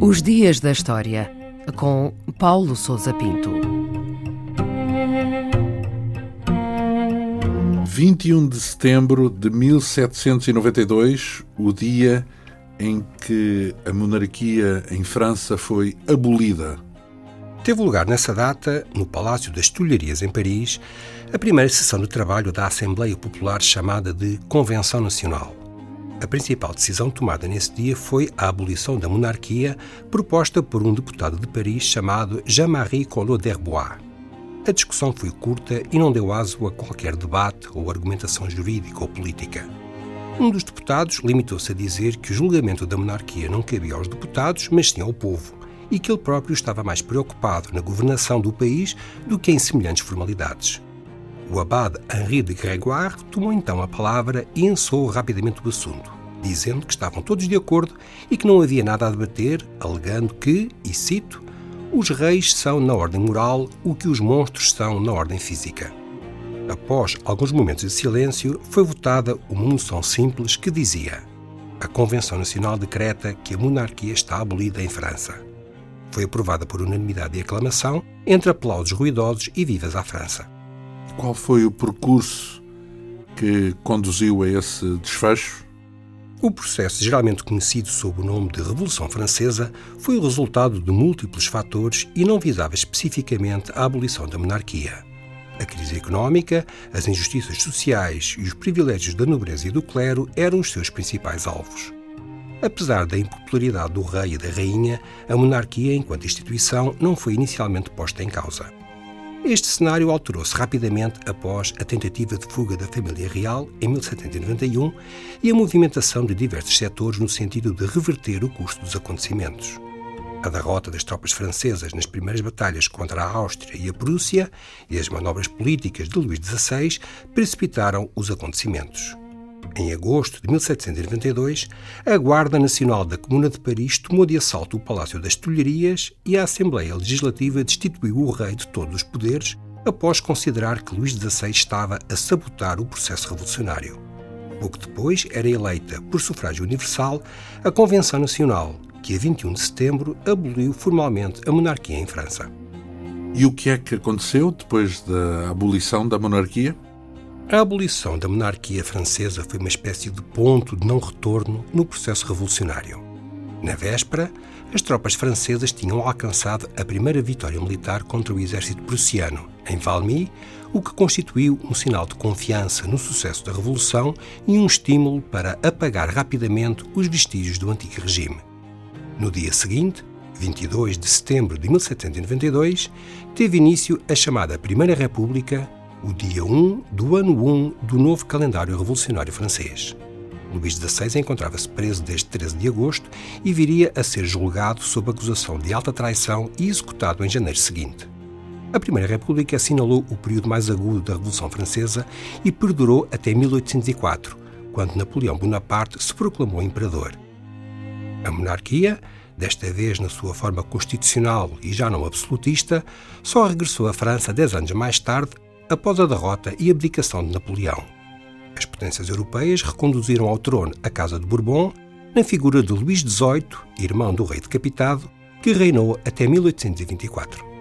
Os Dias da História, com Paulo Souza Pinto. 21 de setembro de 1792, o dia em que a monarquia em França foi abolida. Teve lugar nessa data, no Palácio das Tulharias, em Paris, a primeira sessão de trabalho da Assembleia Popular chamada de Convenção Nacional. A principal decisão tomada nesse dia foi a abolição da monarquia, proposta por um deputado de Paris chamado Jean-Marie Collot d'Herbois. A discussão foi curta e não deu aso a qualquer debate ou argumentação jurídica ou política. Um dos deputados limitou-se a dizer que o julgamento da monarquia não cabia aos deputados, mas sim ao povo, e que ele próprio estava mais preocupado na governação do país do que em semelhantes formalidades. O abade Henri de Grégoire tomou então a palavra e ençou rapidamente o assunto, dizendo que estavam todos de acordo e que não havia nada a debater, alegando que, e cito, os reis são na ordem moral o que os monstros são na ordem física. Após alguns momentos de silêncio, foi votada uma moção simples que dizia: A Convenção Nacional decreta que a monarquia está abolida em França. Foi aprovada por unanimidade e aclamação, entre aplausos ruidosos e vivas à França. Qual foi o percurso que conduziu a esse desfecho? O processo, geralmente conhecido sob o nome de Revolução Francesa, foi o resultado de múltiplos fatores e não visava especificamente a abolição da monarquia. A crise económica, as injustiças sociais e os privilégios da nobreza e do clero eram os seus principais alvos. Apesar da impopularidade do rei e da rainha, a monarquia, enquanto instituição, não foi inicialmente posta em causa. Este cenário alterou-se rapidamente após a tentativa de fuga da família real em 1791 e a movimentação de diversos setores no sentido de reverter o curso dos acontecimentos. A derrota das tropas francesas nas primeiras batalhas contra a Áustria e a Prússia e as manobras políticas de Luís XVI precipitaram os acontecimentos. Em agosto de 1792, a Guarda Nacional da Comuna de Paris tomou de assalto o Palácio das Tulharias e a Assembleia Legislativa destituiu o rei de todos os poderes após considerar que Luís XVI estava a sabotar o processo revolucionário. Pouco depois era eleita, por sufrágio universal, a Convenção Nacional, que a 21 de setembro aboliu formalmente a monarquia em França. E o que é que aconteceu depois da abolição da monarquia? A abolição da monarquia francesa foi uma espécie de ponto de não retorno no processo revolucionário. Na véspera, as tropas francesas tinham alcançado a primeira vitória militar contra o exército prussiano, em Valmy, o que constituiu um sinal de confiança no sucesso da Revolução e um estímulo para apagar rapidamente os vestígios do antigo regime. No dia seguinte, 22 de setembro de 1792, teve início a chamada Primeira República o dia 1 do ano 1 do novo calendário revolucionário francês. Luís XVI encontrava-se preso desde 13 de agosto e viria a ser julgado sob acusação de alta traição e executado em janeiro seguinte. A Primeira República assinalou o período mais agudo da Revolução Francesa e perdurou até 1804, quando Napoleão Bonaparte se proclamou imperador. A monarquia, desta vez na sua forma constitucional e já não absolutista, só regressou à França dez anos mais tarde, após a derrota e abdicação de Napoleão. As potências europeias reconduziram ao trono a Casa de Bourbon, na figura de Luís XVIII, irmão do rei decapitado, que reinou até 1824.